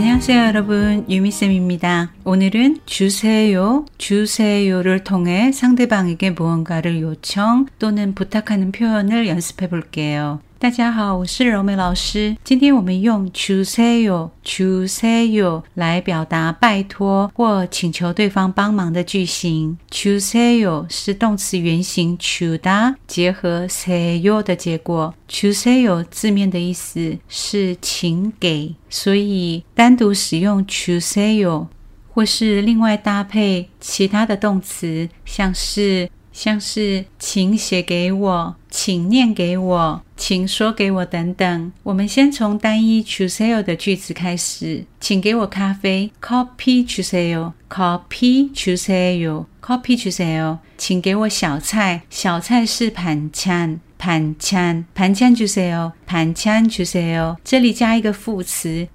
안녕하세요, 여러분. 유미쌤입니다. 오늘은 주세요, 주세요를 통해 상대방에게 무언가를 요청 또는 부탁하는 표현을 연습해 볼게요. 大家好，我是柔美老师。今天我们用 choose you choose you 来表达拜托或请求对方帮忙的句型。choose you 是动词原形 c h o d a 结合 say you 的结果。choose you 字面的意思是请给，所以单独使用 choose you 或是另外搭配其他的动词，像是像是请写给我。请念给我，请说给我等等。我们先从单一 “chuseo” 的句子开始，请给我咖啡，copy chuseo，copy chuseo，copy chuseo。请给我小菜，小菜是盘餐，盘餐，盘餐 chuseo，盘餐 chuseo。这里加一个副词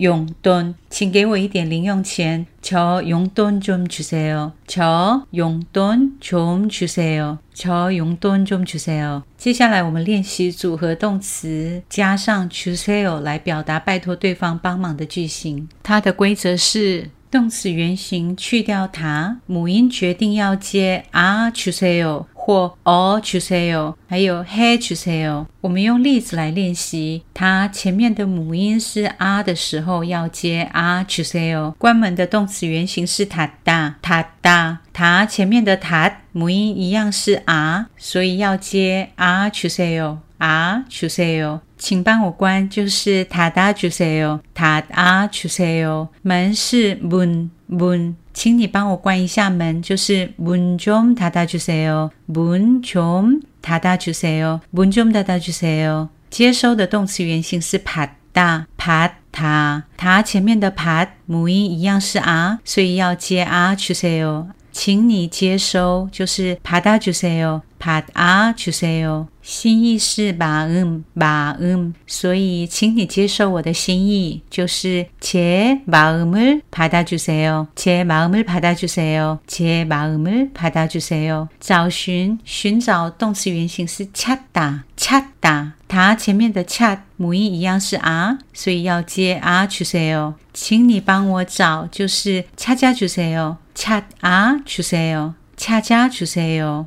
用돈칭给我一点零用钱저용돈좀주세요저용돈좀주세요저용돈좀주세요接下来我们练习组合动词加上주세요来表达拜托对方帮忙的句型。它的规则是。动词原形去掉它，母音决定要接啊주세요 或어주세 요， 还有해주세 요。 我们用例子来练习，它前面的母音是啊的时候要接啊주세 요。 关门的动词原形是닫 다， 닫 다， 它前面的닫母音一样是啊，所以要接啊주세 요。 啊，주세 요， 请帮我关，就是닫아주세 요， 닫아주세 요。 门是문 문， 请你帮我关一下门，就是문좀닫아주세 요， 문좀닫아주세 요， 문좀닫아주세 요。 接收的动词原形是받다받 다， 它前面的받母音一样是啊，所以要接啊주세 요。 请你接收，就是받아주세 요， 받아주세 요。 心意是마 음， 마 음， 所以请你接受我的心意，就是제마음을받아주세 요， 제마음을받아주세 요， 제마음을받아주세 요。 找寻，寻找，动词原形是찾 다， 찾 다， 它前面的찾母音一样是啊，所以要接아주세 요。 请你帮我找，就是찾아주세 요， 찾아주세 요， 찾아주세 요。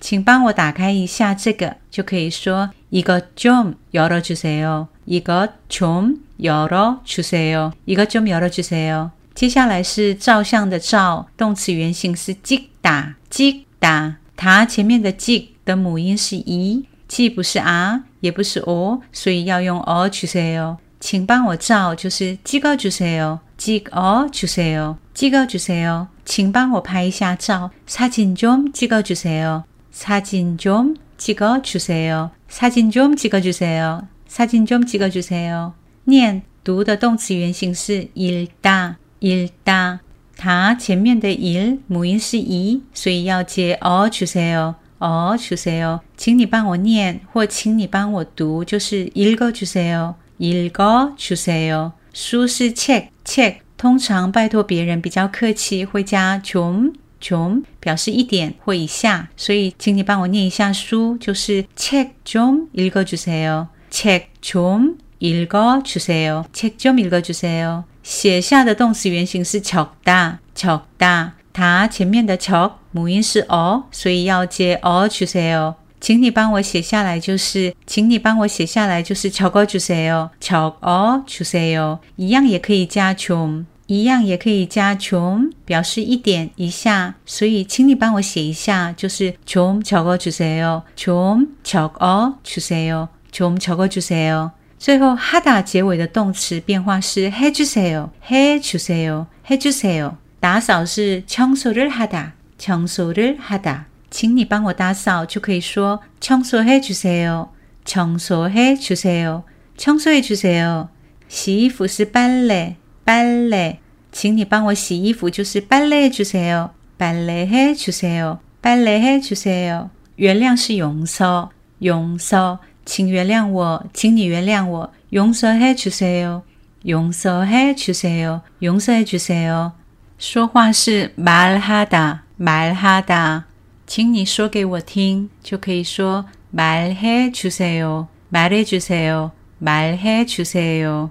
请帮我打开一下这个，就可以说이것좀열어주세 요。 이것좀열어주세 요。 이것좀열어주세 요。 接下来是照相的照，动词原形是찍 다， 찍 다。 它前面的찍的母音是이， 既不是啊，也不是어， 所以要用어주세 요。 请帮我照，就是찍어주세 요， 찍어주세 요， 찍어주세 요。 请帮我拍一下照，사진좀찍어주세 요。 사진좀찍어주세 요。 사진좀찍어주세 요。 사진좀찍어주세 요。 念读的动词原形是읽 다， 읽 다。 它前面的일母音是이，所以要接어주세 요， 어주세 요。 请你帮我念，或请你帮我读，就是읽어주세 요， 읽어주세 요。 书是책 책， 通常拜托别人比较客气，会加좀 좀表示一点或以下，所以请你帮我念一下书，就是책좀읽어주세 요。 책좀읽어주세 요。 책좀읽어주세 요。 写下的动词原形是적 다， 적 다。 它前面的적母音是어， 所以要接어주세 요。 请你帮我写下来，就是请你帮我写下来，就是적어주세 요， 적어주세 요。 一样也可以加좀 一样也可以加 좀， 表示一点一下，所以请你帮我写一下，就是 좀 적어주세 요， 좀 적어주세 요， 좀 적어주세 요。 最后하다结尾的动词变化是해주세 요， 해주세 요， 해주세 요。 打扫是청소를하 다， 청소를하 다。 请你帮我打扫，就可以说청소해주세 요， 청소해주세 요， 청소해주세 요。 洗衣服是빨 래， 빨 래。 请你帮我洗衣服，就是빨래해주세 요， 빨래해주세 요， 빨래해주세 요。 原谅是용 서， 용 서。 请原谅我，请你原谅我。용서해주세 요， 용서해주세 요， 용서해주세 요。 说话是말하 다， 말하 다。 请你说给我听，就可以说말해주세 요， 말해주세 요， 말해주세 요。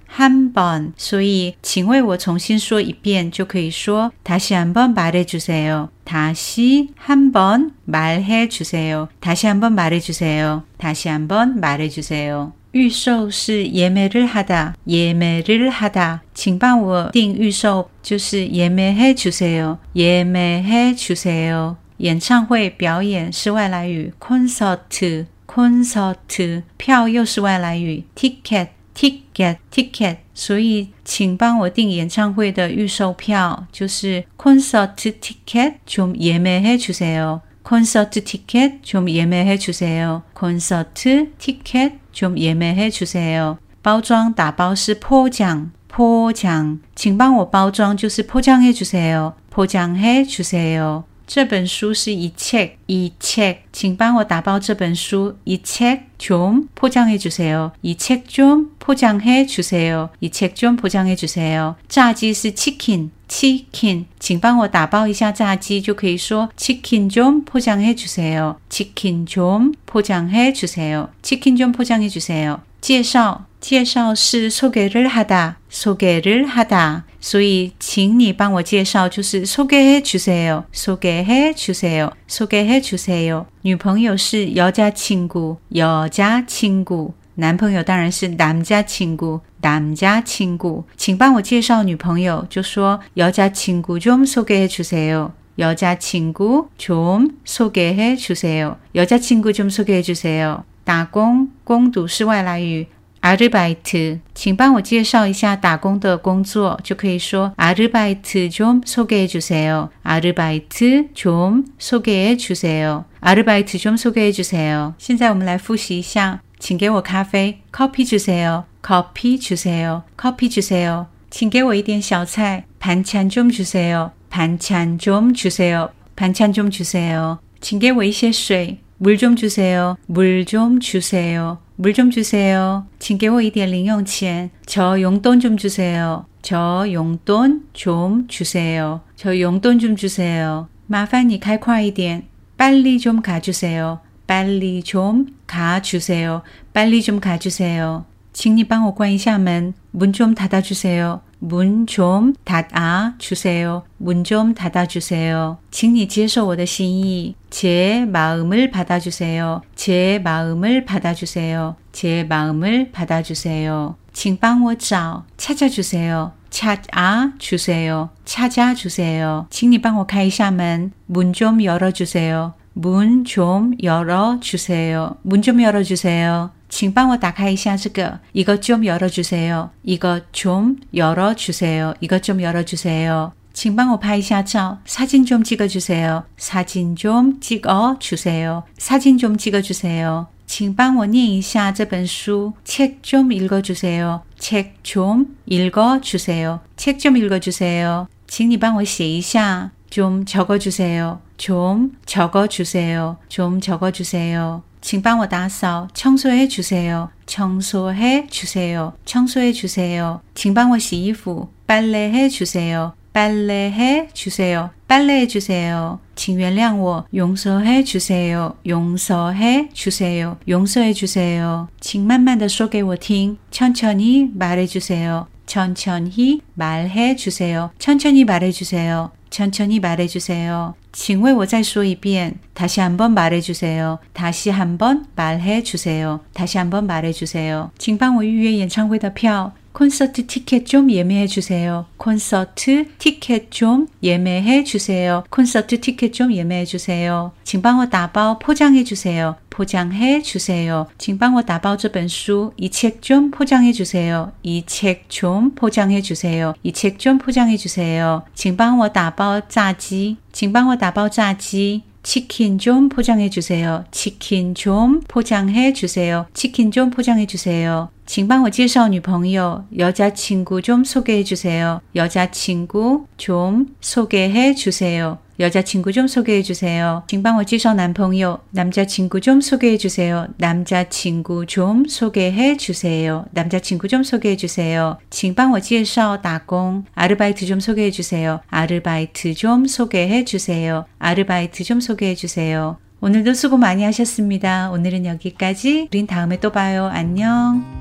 한 번。 所以，请为我重新说一遍，就可以说다시한번말해주세 요。 다시한번말해주세 요。 다시한번말해주세 요。 다시한번말해주세 요。 预售是예매를하 다， 예매를하 다， 请帮我订预售，就是예매해주세 요， 예매해주세 요。 演唱会表演是外来语，concert concert，票又是外来语，ticket ticket ticket，所以请帮我订演唱会的预售票，就是 concert ticket 좀예매해주세 요。 콘서트 티켓 좀 예매해 주세요. 콘서트 티켓 좀 예매해 주세요. 包装打包是 포장, 포장. 请帮我包装就是 포장해 주세요. 포장해 주세요. 这本书是이 책, 이 책. 请帮我打包这本书. 이 책 좀 포장해 주세요. 이 책 좀 포장해 주세요. 이 책 좀 포장해 주세요. 炸鸡是 치킨, 치킨. 请帮我打包一下炸鸡就可以说 치킨 좀 포장해 주세요. 치킨 좀 포장해 주세요. 치킨 좀 포장해 주세요. 介绍介绍是 소개를 하다, 소개를 하다. 所以请你帮我介绍就是 소개해 주세요. 소개해 주세요. 소개해 주세요. 女朋友是 여자친구, 여자친구. 男朋友当然是 남자친구, 남자친구. 请帮我介绍女朋友就说 여자친구 좀 소개해 주세요. 여자친구 좀 소개해 주세요. 여자친구 좀 소개해 주세요. 打工，工读是外来语。 아르바이 트， 请帮我介绍一下打工的工作，就可以说아르바이트좀소개해주세 요。 아르바이트좀소개해주세 요。 아르바이트좀소개해주세 요。 现在我们来复习一下，请给我咖啡，커피주세 요。 커피주세 요。 커피주세 요。 请给我一点小菜，반찬좀주세 요。 반찬좀주세 요。 반찬좀주세 요。 请给我一些水。 물좀 주세요. 물 좀 주세요. 물 좀 주세요. 징계호 이디얼링用钱. 저 용돈 좀 주세요. 저 용돈 좀 주세요. 저 용돈 좀 주세요. 마판이 갈콰이디엔. 빨리 좀 가주세요. 빨리 좀 가주세요. 빨리 좀 가주세요. 징리방 오관 이샤멘. 문 좀 닫아주세요. 문 좀 닫아 주세요. 문 좀 닫아 주세요. 请你接受我的心意. 제 마음을 받아 주세요. 제 마음을 받아 주세요. 제 마음을 받아 주세요. 请帮我找 찾아 주세요. 찾아 주세요. 찾아 주세요. 请你帮我开一下门. 문 좀 열어 주세요. 문 좀 열어 주세요. 문 좀 열어 주세요. 请帮我打开一下这个，一个좀 열어주세요. 이거 좀 열어주세요. 이거 좀 열어주세요. 请帮我拍一下照. 사진 좀 찍어주세요. 사진 좀 찍어주세요. 사진 좀 찍어주세요. 请帮我念一下这本书. 책 좀 읽어주세요. 책 좀 읽어주세요. 책 좀 읽어주세요. 请你帮我写一下.좀 적어주세요. 좀 적어주세요. 좀 적어주세요. 请帮我打扫, 청소해 주세요. 청소해 주세요. 청소해 주세요. 请帮我洗衣服, 빨래해 주세요. 빨래해 주세요. 빨래해 주세요. 请原谅我 용서해 주세요. 용서해 주세요. 용서해 주세요. 请慢慢的说给我听. 천천히 말해 주세요. 천천히 말해 주세요. 천천히 말해 주세요. 천천히 말해 주세요. 请为我再说一遍. 다시 한번 말해 주세요. 다시 한번 말해 주세요. 다시 한번 말해 주세요. 请帮我预约演唱会的票. 콘서트 티켓 좀 예매해 주세요. 콘서트 티켓 좀 예매해 주세요. 콘서트 티켓 좀 예매해 주세요. 请帮我打包 포장해 주세요. 포장해 주세요. 请帮我打包这本书. 이 책 좀 포장해 주세요. 이 책 좀 포장해 주세요. 이 책 좀 포장해 주세요. 请帮我打包炸鸡. 请帮我打包炸鸡. 치킨 좀 포장해 주세요. 치킨 좀 포장해 주세요. 치킨 좀 포장해 주세요. 请帮我介绍女朋友. 여자친구 좀 소개해 주세요. 여자친구 좀 소개해 주세요. 여자친구 좀 소개해 주세요. 请帮我介绍男朋友. 남자친구 좀 소개해 주세요. 남자친구 좀 소개해 주세요. 남자친구 좀 소개해 주세요. 请帮我介绍打工. 아르바이트 좀 소개해 주세요. 아르바이트 좀 소개해 주세요. 아르바이트 좀 소개해 주세요. 오늘도 수고 많이 하셨습니다. 오늘은 여기까지. 우린 다음에 또 봐요. 안녕.